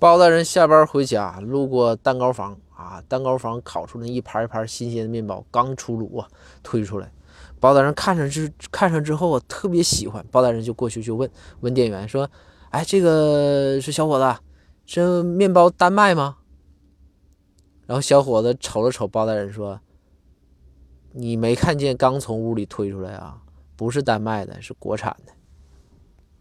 包大人下班回家，路过蛋糕房啊，蛋糕房烤出那一盘一盘新鲜的面包，刚出炉啊，推出来。包大人看上之看上之后啊，特别喜欢。包大人就过去就问问店员说：“哎，这个是小伙子，这面包单卖吗？”然后小伙子瞅了瞅包大人说：“你没看见刚从屋里推出来啊？不是丹麦的，是国产的。”